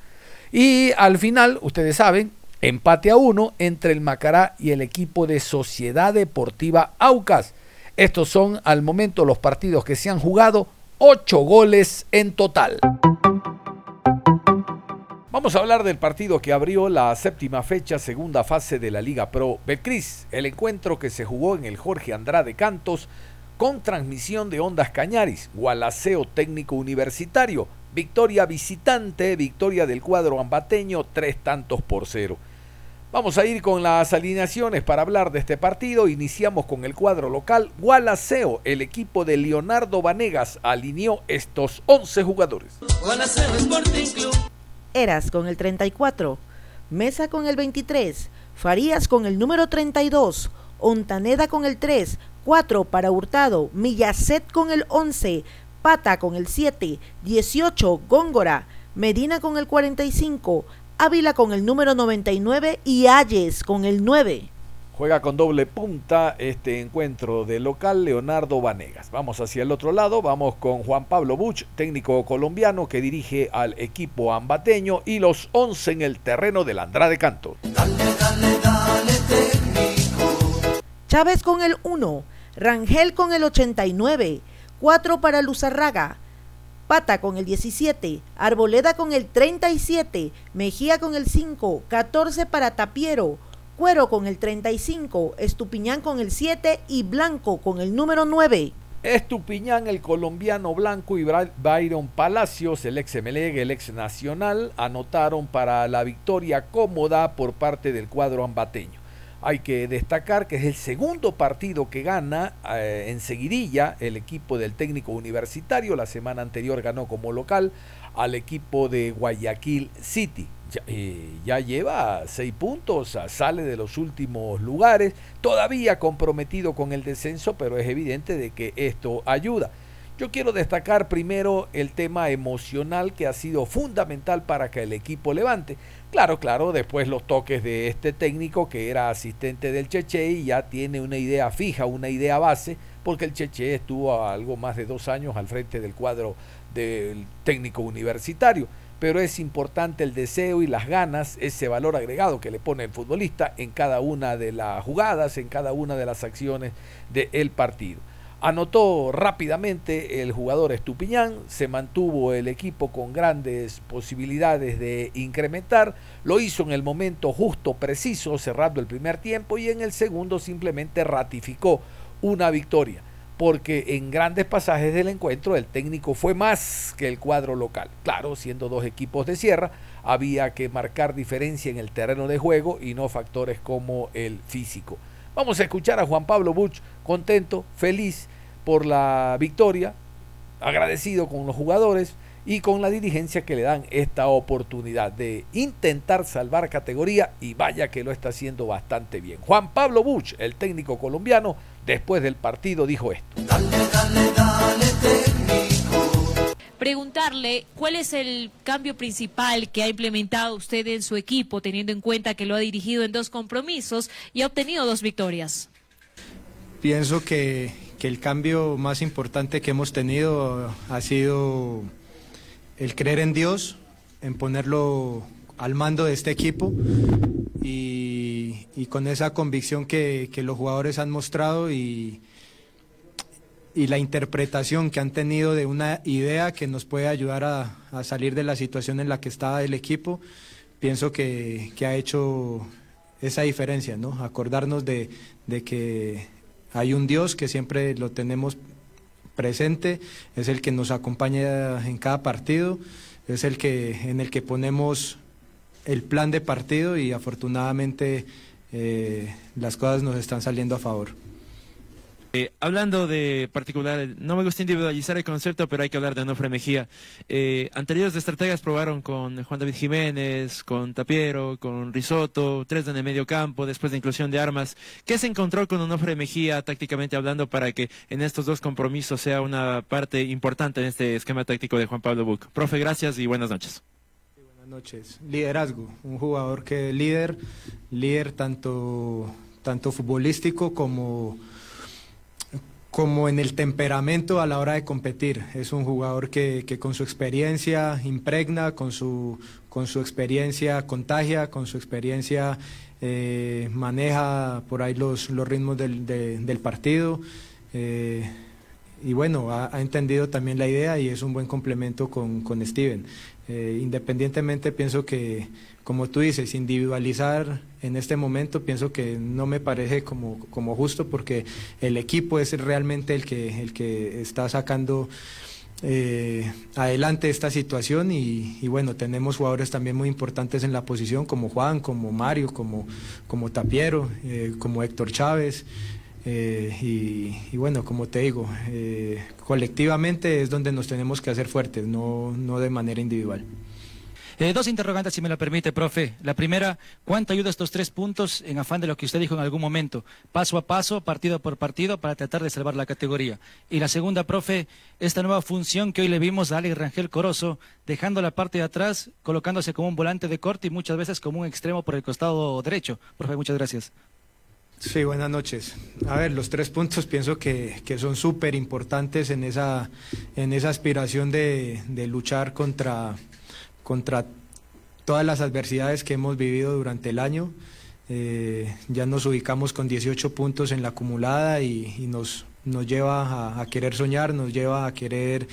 Y al final, ustedes saben, empate a uno entre el Macará y el equipo de Sociedad Deportiva Aucas. Estos son al momento los partidos que se han jugado, ocho goles en total. Vamos a hablar del partido que abrió la séptima fecha, segunda fase de la Liga Pro Betcris, el encuentro que se jugó en el Jorge Andrade Cantos con transmisión de Ondas Cañaris, Gualaceo Técnico Universitario, victoria visitante, victoria del cuadro ambateño, tres tantos por cero. Vamos a ir con las alineaciones para hablar de este partido. Iniciamos con el cuadro local. Gualaceo, el equipo de Leonardo Vanegas, alineó estos 11 jugadores. Gualaceo Sporting Club. Eras con el 34, Mesa con el 23, Farías con el número 32, Ontaneda con el 3, 4 para Hurtado, Millacet con el 11, Pata con el 7, 18 Góngora, Medina con el 45, Ávila con el número 99 y Ayes con el 9. Juega con doble punta este encuentro de local Leonardo Vanegas. Vamos hacia el otro lado, vamos con Juan Pablo Buch, técnico colombiano que dirige al equipo ambateño y los 11 en el terreno del Andrade Canto. Chávez con el 1, Rangel con el 89, 4 para Luzarraga, Pata con el 17, Arboleda con el 37, Mejía con el 5, 14 para Tapiero, Cuero con el 35, Estupiñán con el 7 y Blanco con el número 9. Estupiñán, el colombiano Blanco y Byron Palacios, el ex Emelec, el ex Nacional, anotaron para la victoria cómoda por parte del cuadro ambateño. Hay que destacar que es el segundo partido que gana eh, en seguidilla el equipo del técnico universitario. La semana anterior ganó como local al equipo de Guayaquil City ya, lleva seis puntos, sale de los últimos lugares, todavía comprometido con el descenso, pero es evidente de que esto ayuda. Yo quiero destacar primero el tema emocional que ha sido fundamental para que el equipo levante. Claro, claro, después los toques de este técnico que era asistente del Cheche y ya tiene una idea fija, una idea base, porque el Cheche estuvo algo más de dos años al frente del cuadro del técnico universitario pero es importante el deseo y las ganas, ese valor agregado que le pone el futbolista en cada una de las jugadas, en cada una de las acciones del partido. Anotó rápidamente el jugador Estupiñán, se mantuvo el equipo con grandes posibilidades de incrementar, lo hizo en el momento justo, preciso, cerrando el primer tiempo y en el segundo simplemente ratificó una victoria porque en grandes pasajes del encuentro el técnico fue más que el cuadro local. Claro, siendo dos equipos de sierra, había que marcar diferencia en el terreno de juego y no factores como el físico. Vamos a escuchar a Juan Pablo Buch, contento, feliz por la victoria, agradecido con los jugadores y con la dirigencia que le dan esta oportunidad de intentar salvar categoría y vaya que lo está haciendo bastante bien. Juan Pablo Buch, el técnico colombiano, después del partido dijo esto. Preguntarle cuál es el cambio principal que ha implementado usted en su equipo, teniendo en cuenta que lo ha dirigido en dos compromisos y ha obtenido dos victorias. Pienso que, que el cambio más importante que hemos tenido ha sido el creer en Dios, en ponerlo al mando de este equipo y, con esa convicción que, los jugadores han mostrado y, y, la interpretación que han tenido de una idea que nos puede ayudar a, salir de la situación en la que está el equipo, pienso que, ha hecho esa diferencia, ¿no? Acordarnos de, de que hay un Dios que siempre lo tenemos presente, es el que nos acompaña en cada partido, es el que en el que ponemos el plan de partido y afortunadamente eh, las cosas nos están saliendo a favor. Eh, hablando de particular, no me gusta individualizar el concepto, pero hay que hablar de Onofre Mejía. Eh, anteriores estrategas probaron con Juan David Jiménez, con Tapiero, con Risotto, tres en el medio campo, después de inclusión de armas. ¿Qué se encontró con Onofre Mejía tácticamente hablando para que en estos dos compromisos sea una parte importante en este esquema táctico de Juan Pablo Buc? Profe, gracias y buenas noches. Buenas noches. Liderazgo, un jugador que líder, líder tanto, tanto futbolístico como como en el temperamento a la hora de competir. Es un jugador que, que, con su experiencia impregna, con su, con su experiencia contagia, con su experiencia eh, maneja por ahí los, los ritmos del, de, del partido. Eh, y bueno, ha, ha, entendido también la idea y es un buen complemento con, con Steven. Eh, independientemente pienso que, como tú dices, individualizar en este momento pienso que no me parece como, como justo porque el equipo es realmente el que, el que está sacando eh, adelante esta situación y, y, bueno, tenemos jugadores también muy importantes en la posición como Juan, como Mario, como, como Tapiero, eh, como Héctor Chávez. Eh, y, y, bueno, como te digo, eh, colectivamente es donde nos tenemos que hacer fuertes, no, no de manera individual. Eh, dos interrogantes, si me lo permite, profe. La primera, ¿cuánto ayuda estos tres puntos en afán de lo que usted dijo en algún momento? Paso a paso, partido por partido, para tratar de salvar la categoría. Y la segunda, profe, esta nueva función que hoy le vimos a Alex Rangel Corozo, dejando la parte de atrás, colocándose como un volante de corte y muchas veces como un extremo por el costado derecho. Profe, muchas gracias. Sí, buenas noches. A ver, los tres puntos pienso que, que son súper importantes en esa, en esa aspiración de, de luchar contra, contra todas las adversidades que hemos vivido durante el año. Eh, ya nos ubicamos con 18 puntos en la acumulada y, nos, nos lleva a, querer soñar, nos lleva a querer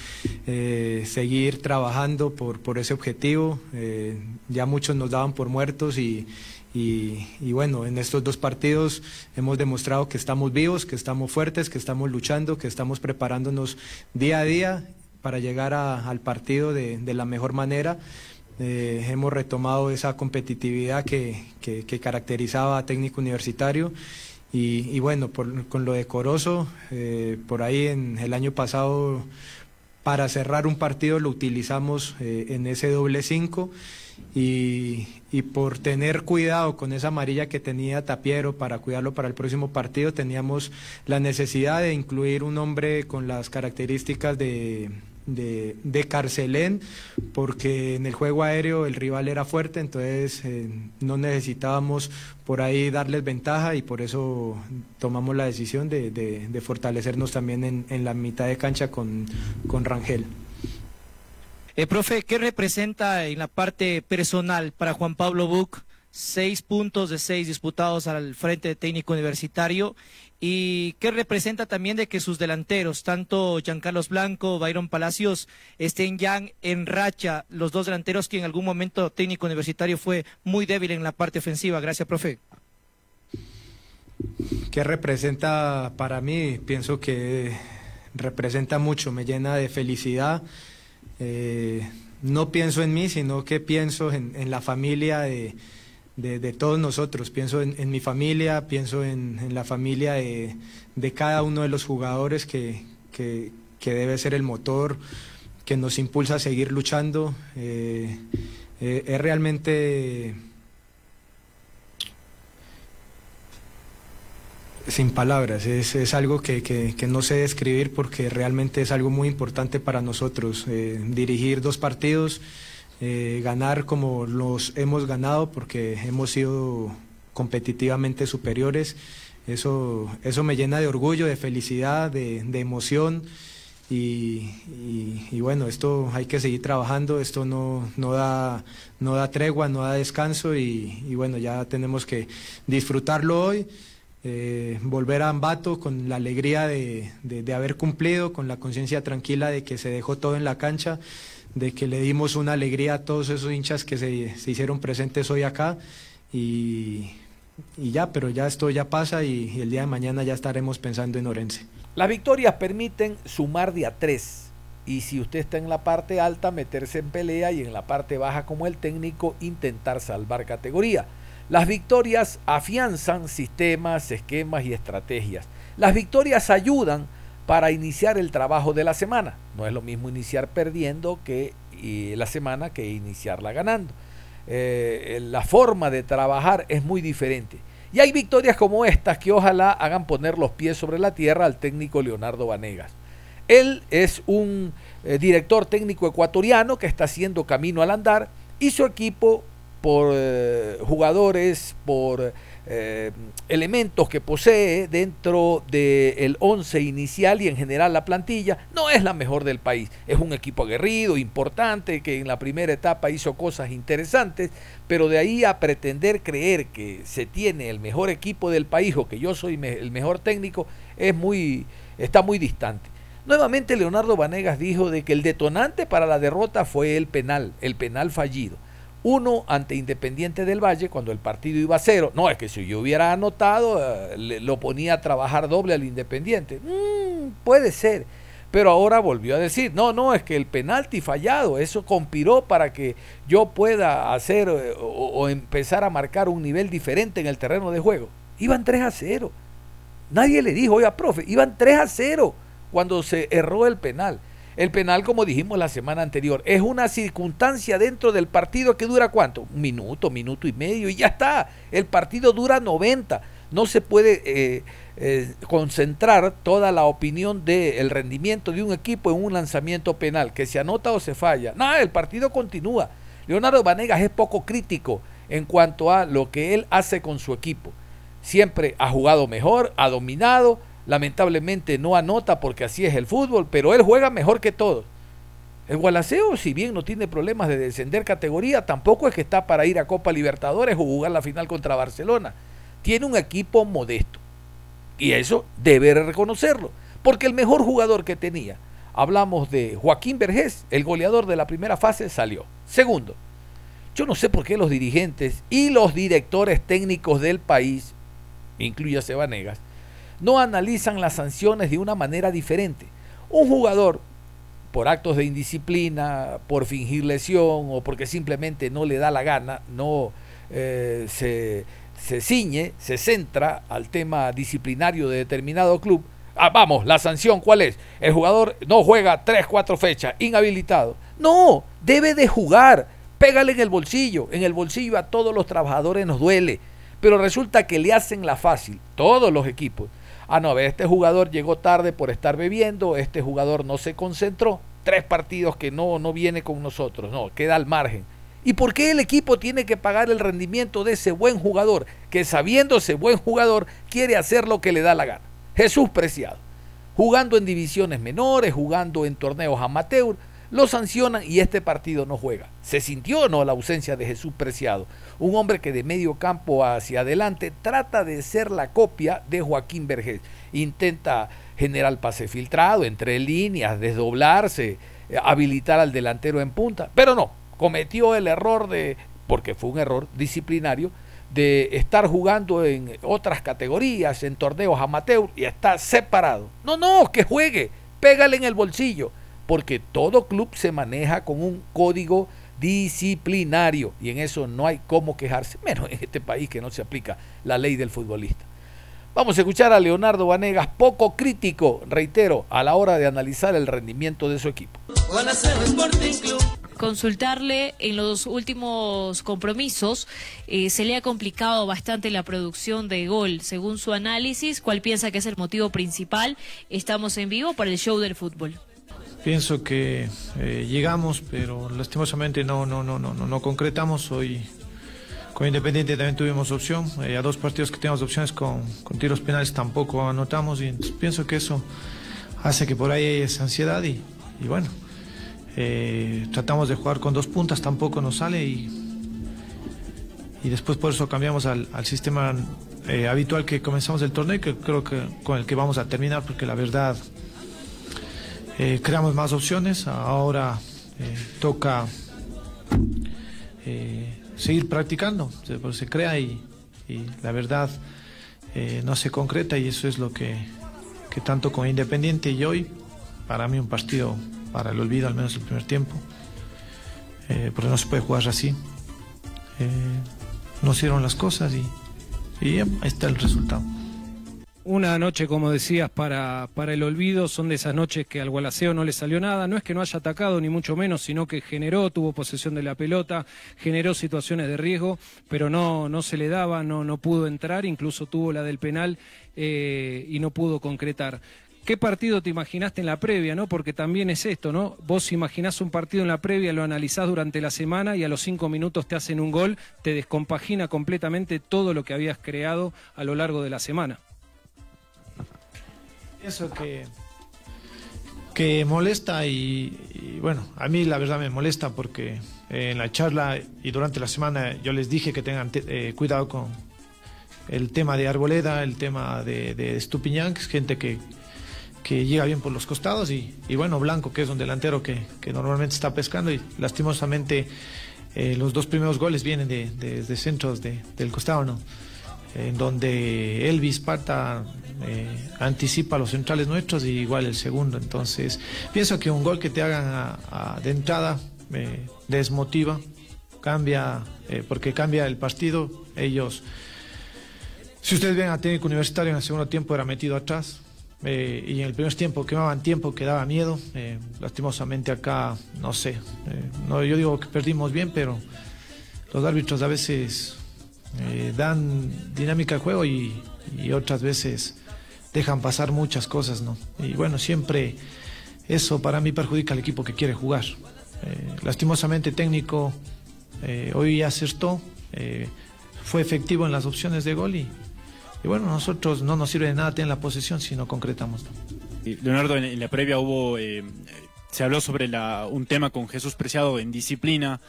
eh, seguir trabajando por, por ese objetivo. Eh, ya muchos nos daban por muertos y, y, bueno, en estos dos partidos hemos demostrado que estamos vivos, que estamos fuertes, que estamos luchando, que estamos preparándonos día a día para llegar al partido de, la mejor manera. Eh, hemos retomado esa competitividad que, caracterizaba a técnico universitario. Y, bueno, con lo decoroso, eh, por ahí en el año pasado, para cerrar un partido lo utilizamos eh, en ese doble cinco. Y, por tener cuidado con esa amarilla que tenía Tapiero para cuidarlo para el próximo partido, teníamos la necesidad de incluir un hombre con las características de, de, de Carcelén, porque en el juego aéreo el rival era fuerte, entonces eh, no necesitábamos por ahí darles ventaja y por eso tomamos la decisión de, de, fortalecernos también en, en, la mitad de cancha con, con Rangel. Eh, profe, ¿qué representa en la parte personal para Juan Pablo Buc? Seis puntos de seis disputados al frente de técnico universitario. ¿Y qué representa también de que sus delanteros, tanto Giancarlos Blanco, Byron Palacios, estén ya en racha, los dos delanteros que en algún momento técnico universitario fue muy débil en la parte ofensiva? Gracias, profe. ¿Qué representa para mí? Pienso que representa mucho, me llena de felicidad eh, no pienso en mí, sino que pienso en, en la familia de, de, todos nosotros. Pienso en, mi familia, pienso en, la familia de, cada uno de los jugadores que, que, debe ser el motor que nos impulsa a seguir luchando. Eh, eh, es realmente sin palabras, es, es algo que, que, que, no sé describir porque realmente es algo muy importante para nosotros. Eh, dirigir dos partidos, eh, ganar como los hemos ganado porque hemos sido competitivamente superiores, eso, eso me llena de orgullo, de felicidad, de, de emoción. Y, bueno, esto hay que seguir trabajando, esto no, no, da, no da tregua, no da descanso y, bueno, ya tenemos que disfrutarlo hoy eh, volver a Ambato con la alegría de, de haber cumplido, con la conciencia tranquila de que se dejó todo en la cancha, de que le dimos una alegría a todos esos hinchas que se, se hicieron presentes hoy acá y, y, ya, pero ya esto ya pasa y, y, el día de mañana ya estaremos pensando en Orense. Las victorias permiten sumar de a tres y si usted está en la parte alta meterse en pelea y en la parte baja como el técnico intentar salvar categoría. Las victorias afianzan sistemas, esquemas y estrategias. Las victorias ayudan para iniciar el trabajo de la semana. No es lo mismo iniciar perdiendo que la semana que iniciarla ganando. Eh, la forma de trabajar es muy diferente. Y hay victorias como estas que ojalá hagan poner los pies sobre la tierra al técnico Leonardo Vanegas. Él es un eh, director técnico ecuatoriano que está haciendo camino al andar Y su equipo, por eh, jugadores, por eh, elementos que posee dentro del 11 inicial y en general la plantilla, no es la mejor del país. Es un equipo aguerrido, importante, que en la primera etapa hizo cosas interesantes, pero de ahí a pretender creer que se tiene el mejor equipo del país o que yo soy el mejor técnico, es muy, está muy distante. Nuevamente Leonardo Vanegas dijo de que el detonante para la derrota fue el penal, el penal fallido. Uno ante Independiente del Valle cuando el partido iba a cero. No, es que si yo hubiera anotado, eh, lo ponía a trabajar doble al Independiente. Mm, puede ser. Pero ahora volvió a decir, no, no, es que el penalti fallado, eso conspiró para que yo pueda hacer eh, o, o, empezar a marcar un nivel diferente en el terreno de juego. Iban 3 a 0. Nadie le dijo, oiga, profe, iban 3 a 0 cuando se erró el penal. El penal, como dijimos la semana anterior, es una circunstancia dentro del partido que dura cuánto? Un minuto, minuto y medio y ya está. El partido dura 90. No se puede eh, eh, concentrar toda la opinión del rendimiento de un equipo en un lanzamiento penal, que se anota o se falla. Nada, el partido continúa. Leonardo Vanegas es poco crítico en cuanto a lo que él hace con su equipo. Siempre ha jugado mejor, ha dominado, Lamentablemente no anota porque así es el fútbol, pero él juega mejor que todos. El Gualaceo, si bien no tiene problemas de descender categoría, tampoco es que está para ir a Copa Libertadores o jugar la final contra Barcelona. Tiene un equipo modesto. Y eso debe reconocerlo. Porque el mejor jugador que tenía, hablamos de Joaquín Vergés, el goleador de la primera fase, salió. Segundo, yo no sé por qué los dirigentes y los directores técnicos del país, incluye a Sebanegas, no analizan las sanciones de una manera diferente. Un jugador, por actos de indisciplina, por fingir lesión o porque simplemente no le da la gana, no eh, se, se ciñe, se centra al tema disciplinario de determinado club, Ah, vamos, la sanción, ¿cuál es? El jugador no juega tres, cuatro fechas, inhabilitado. No, debe de jugar. Pégale en el bolsillo. En el bolsillo a todos los trabajadores nos duele. Pero resulta que le hacen la fácil, todos los equipos, ah, no, este jugador llegó tarde por estar bebiendo, este jugador no se concentró, tres partidos que no, no viene con nosotros, no, queda al margen. ¿Y por qué el equipo tiene que pagar el rendimiento de ese buen jugador que sabiéndose buen jugador quiere hacer lo que le da la gana? Jesús Preciado, jugando en divisiones menores, jugando en torneos amateur, lo sancionan y este partido no juega. ¿Se sintió o no la ausencia de Jesús Preciado? Un hombre que de medio campo hacia adelante trata de ser la copia de Joaquín Vergés. Intenta generar pase filtrado, entre líneas, desdoblarse, eh, habilitar al delantero en punta, pero no, cometió el error de, porque fue un error disciplinario, de estar jugando en otras categorías, en torneos amateur y está separado. No, no, que juegue, pégale en el bolsillo porque todo club se maneja con un código disciplinario y en eso no hay cómo quejarse, menos en este país que no se aplica la ley del futbolista. Vamos a escuchar a Leonardo Vanegas, poco crítico, reitero, a la hora de analizar el rendimiento de su equipo. Consultarle en los últimos compromisos, eh, se le ha complicado bastante la producción de gol. Según su análisis, ¿cuál piensa que es el motivo principal? Estamos en vivo para el show del fútbol. Pienso que eh, llegamos, pero lastimosamente no, no, no, no, no concretamos. Hoy con Independiente también tuvimos opción. Eh, a dos partidos que teníamos opciones con, con, tiros penales tampoco anotamos y pienso que eso hace que por ahí haya esa ansiedad y, y bueno, eh, tratamos de jugar con dos puntas, tampoco nos sale y, y después por eso cambiamos al, al sistema habitual que comenzamos el torneo y que creo que con el que vamos a terminar porque la verdad eh, creamos más opciones, ahora eh, toca eh, seguir practicando, se, se crea y, y, la verdad no se concreta y eso es lo que, que, tanto con Independiente y hoy, para mí un partido para el olvido, al menos el primer tiempo, porque no se puede jugar así. no hicieron las cosas y, y ahí está el resultado. Una noche, como decías, para, el olvido, son de esas noches que al Gualaceo no le salió nada. No es que no haya atacado, ni mucho menos, sino que generó, tuvo posesión de la pelota, generó situaciones de riesgo, pero no, no se le daba, no, no pudo entrar, incluso tuvo la del penal eh, y no pudo concretar. ¿Qué partido te imaginaste en la previa, no? Porque también es esto, ¿no? Vos imaginás un partido en la previa, lo analizás durante la semana y a los cinco minutos te hacen un gol, te descompagina completamente todo lo que habías creado a lo largo de la semana. Eso que, que molesta y, bueno, a mí la verdad me molesta porque en la charla y durante la semana yo les dije que tengan eh, cuidado con el tema de Arboleda, el tema de, de Estupiñán, que es gente que que llega bien por los costados y, bueno, Blanco, que es un delantero que, normalmente está pescando y lastimosamente eh, los dos primeros goles vienen de, centros del costado, ¿no? En donde Elvis Parta eh, anticipa a los centrales nuestros y igual el segundo. Entonces, pienso que un gol que te hagan de entrada desmotiva, cambia, eh, porque cambia el partido. Ellos, si ustedes ven a técnico universitario en el segundo tiempo era metido atrás, eh, y en el primer tiempo quemaban tiempo, que daba miedo. Lastimosamente acá, no sé, no, yo digo que perdimos bien, pero los árbitros a veces dan dinámica al juego y, otras veces dejan pasar muchas cosas, ¿no? Y bueno, siempre eso para mí perjudica al equipo que quiere jugar. lastimosamente técnico hoy acertó, fue efectivo en las opciones de gol y, bueno, nosotros no nos sirve de nada tener la posesión si no concretamos. Leonardo, en, la previa hubo, eh, se habló sobre la, un tema con Jesús Preciado en disciplina.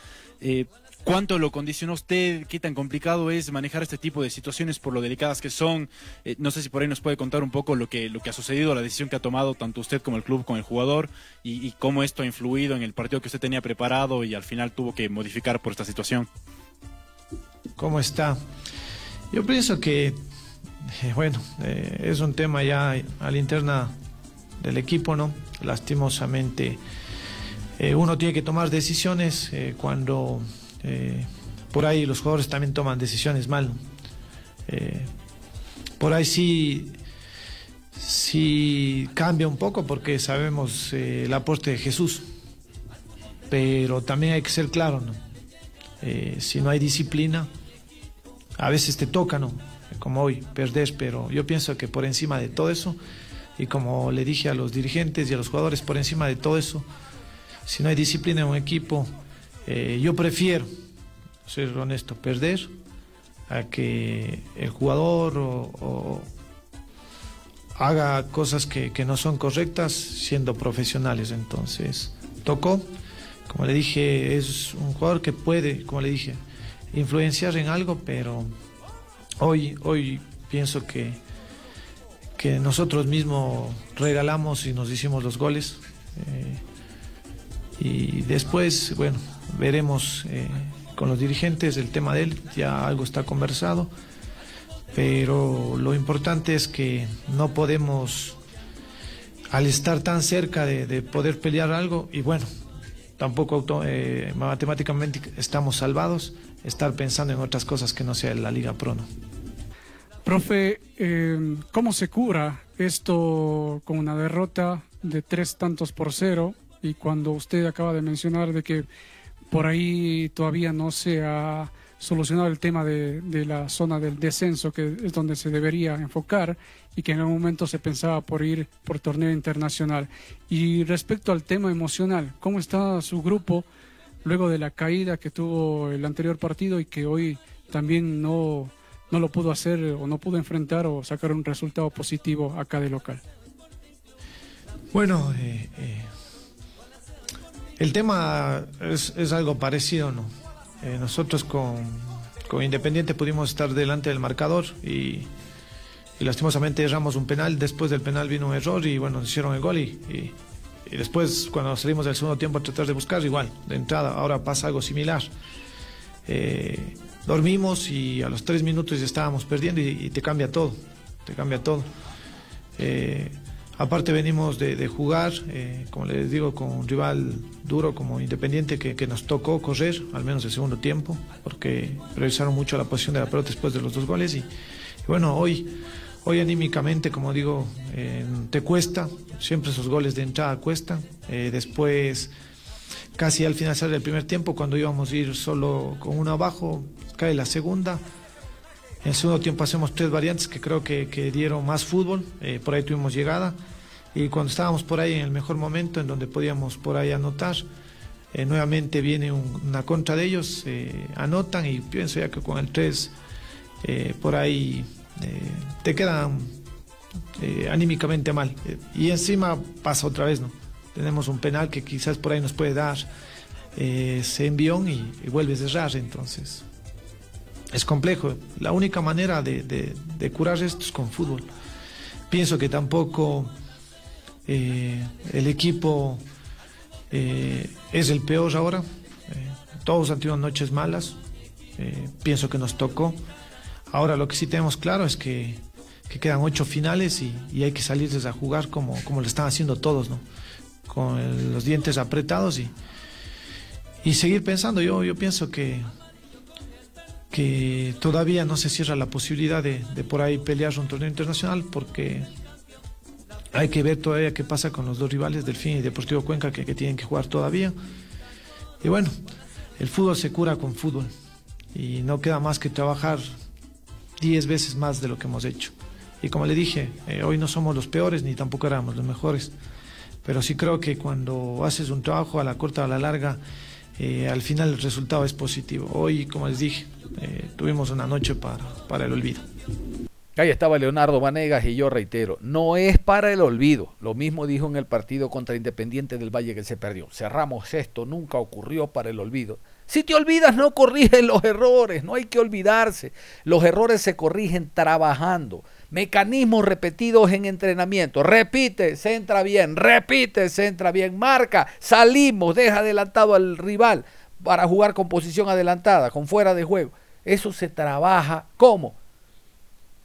¿Cuánto lo condicionó usted? ¿Qué tan complicado es manejar este tipo de situaciones por lo delicadas que son? Eh, no sé si por ahí nos puede contar un poco lo que, lo que ha sucedido, la decisión que ha tomado tanto usted como el club con el jugador y, cómo esto ha influido en el partido que usted tenía preparado y al final tuvo que modificar por esta situación. ¿Cómo está? Yo pienso que eh, bueno, eh, es un tema ya a la interna del equipo, ¿no? Lastimosamente, uno tiene que tomar decisiones cuando por ahí los jugadores también toman decisiones mal. por ahí sí, sí cambia un poco porque sabemos el aporte de Jesús, pero también hay que ser claro, si no hay disciplina, a veces te toca, ¿no? como hoy, perder, pero yo pienso que por encima de todo eso, y como le dije a los dirigentes y a los jugadores, por encima de todo eso, si no hay disciplina en un equipo, eh, yo prefiero, ser honesto, perder a que el jugador o, haga cosas que, no son correctas siendo profesionales. Entonces, tocó, como le dije, es un jugador que puede, como le dije, influenciar en algo, pero Hoy, hoy pienso que, que nosotros mismos regalamos y nos hicimos los goles. Eh, y después, bueno, veremos eh, con los dirigentes el tema de él, ya algo está conversado, pero lo importante es que no podemos, al estar tan cerca de, poder pelear algo, y bueno, tampoco eh, matemáticamente estamos salvados, estar pensando en otras cosas que no sea la Liga Pro. Profe, eh, ¿cómo se cura esto con una derrota de tres tantos por cero? Y cuando usted acaba de mencionar de que por ahí todavía no se ha solucionado el tema de, de, la zona del descenso, que es donde se debería enfocar, y que en algún momento se pensaba por ir por torneo internacional. Y respecto al tema emocional, ¿cómo está su grupo luego de la caída que tuvo el anterior partido y que hoy también no no lo pudo hacer o no pudo enfrentar o sacar un resultado positivo acá de local. Bueno, eh, eh, el tema es, algo parecido, ¿no? Eh, nosotros con, Independiente pudimos estar delante del marcador y, lastimosamente erramos un penal. Después del penal vino un error y bueno, nos hicieron el gol y, y después cuando salimos del segundo tiempo a tratar de buscar igual, de entrada, ahora pasa algo similar. Eh, dormimos y a los tres minutos ya estábamos perdiendo y, te cambia todo, te cambia todo. Eh, aparte venimos de, jugar, eh, como les digo, con un rival duro como Independiente que, nos tocó correr, al menos el segundo tiempo, porque revisaron mucho la posición de la pelota después de los dos goles y, bueno, hoy... Hoy anímicamente, como digo, te cuesta, siempre esos goles de entrada cuestan. después casi al finalizar del primer tiempo, cuando íbamos a ir solo con uno abajo, cae la segunda. En el segundo tiempo hacemos tres variantes que creo que, dieron más fútbol, eh, por ahí tuvimos llegada. y cuando estábamos por ahí en el mejor momento, en donde podíamos por ahí anotar, eh, nuevamente viene una contra de ellos, eh, anotan y pienso ya que con el 3 eh, por ahí te quedan anímicamente mal. y encima pasa otra vez, ¿no? Tenemos un penal que quizás por ahí nos puede dar ese envión y, y vuelves a errar, entonces es complejo. La única manera de, de curar esto es con fútbol. Pienso que tampoco el equipo eh, es el peor ahora. Eh, todos han tenido noches malas. Eh, pienso que nos tocó. Ahora lo que sí tenemos claro es que, quedan ocho finales y, hay que salirles a jugar como, como lo están haciendo todos, ¿no? Con los dientes apretados y, y seguir pensando. Yo, yo pienso que, que todavía no se cierra la posibilidad de, por ahí pelear un torneo internacional porque hay que ver todavía qué pasa con los dos rivales, Delfín y Deportivo Cuenca, que, tienen que jugar todavía. Y bueno, el fútbol se cura con fútbol. Y no queda más que trabajar 10 veces más de lo que hemos hecho. Y como le dije, eh, hoy no somos los peores ni tampoco éramos los mejores. Pero sí creo que cuando haces un trabajo a la corta o a la larga, eh, al final el resultado es positivo. Hoy, como les dije, eh, tuvimos una noche para, para el olvido. Ahí estaba Leonardo Vanegas y yo reitero, no es para el olvido. Lo mismo dijo en el partido contra Independiente del Valle que se perdió. Cerramos esto, nunca ocurrió para el olvido. Si te olvidas, no corrigen los errores, no hay que olvidarse. Los errores se corrigen trabajando. Mecanismos repetidos en entrenamiento. Repite, se entra bien, repite, se entra bien, marca, salimos, deja adelantado al rival para jugar con posición adelantada, con fuera de juego. Eso se trabaja ¿cómo?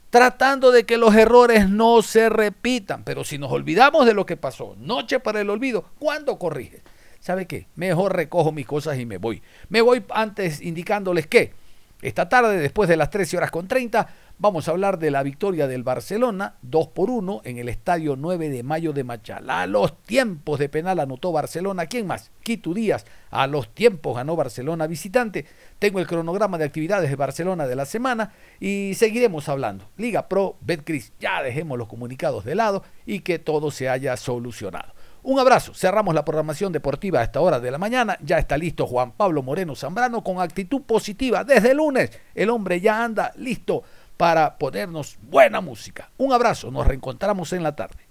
tratando de que los errores no se repitan. Pero si nos olvidamos de lo que pasó, noche para el olvido, ¿cuándo corrige? ¿Sabe qué? Mejor recojo mis cosas y me voy. Me voy antes indicándoles que esta tarde, después de las 13 horas con 30, Vamos a hablar de la victoria del Barcelona, 2 por 1 en el estadio 9 de mayo de Machala. A los tiempos de penal anotó Barcelona. ¿Quién más? Quito Díaz. A los tiempos ganó Barcelona visitante. Tengo el cronograma de actividades de Barcelona de la semana y seguiremos hablando. Liga Pro, Betcris, ya dejemos los comunicados de lado y que todo se haya solucionado. Un abrazo, cerramos la programación deportiva a esta hora de la mañana. Ya está listo Juan Pablo Moreno Zambrano con actitud positiva. Desde el lunes el hombre ya anda listo para ponernos buena música. Un abrazo, nos reencontramos en la tarde.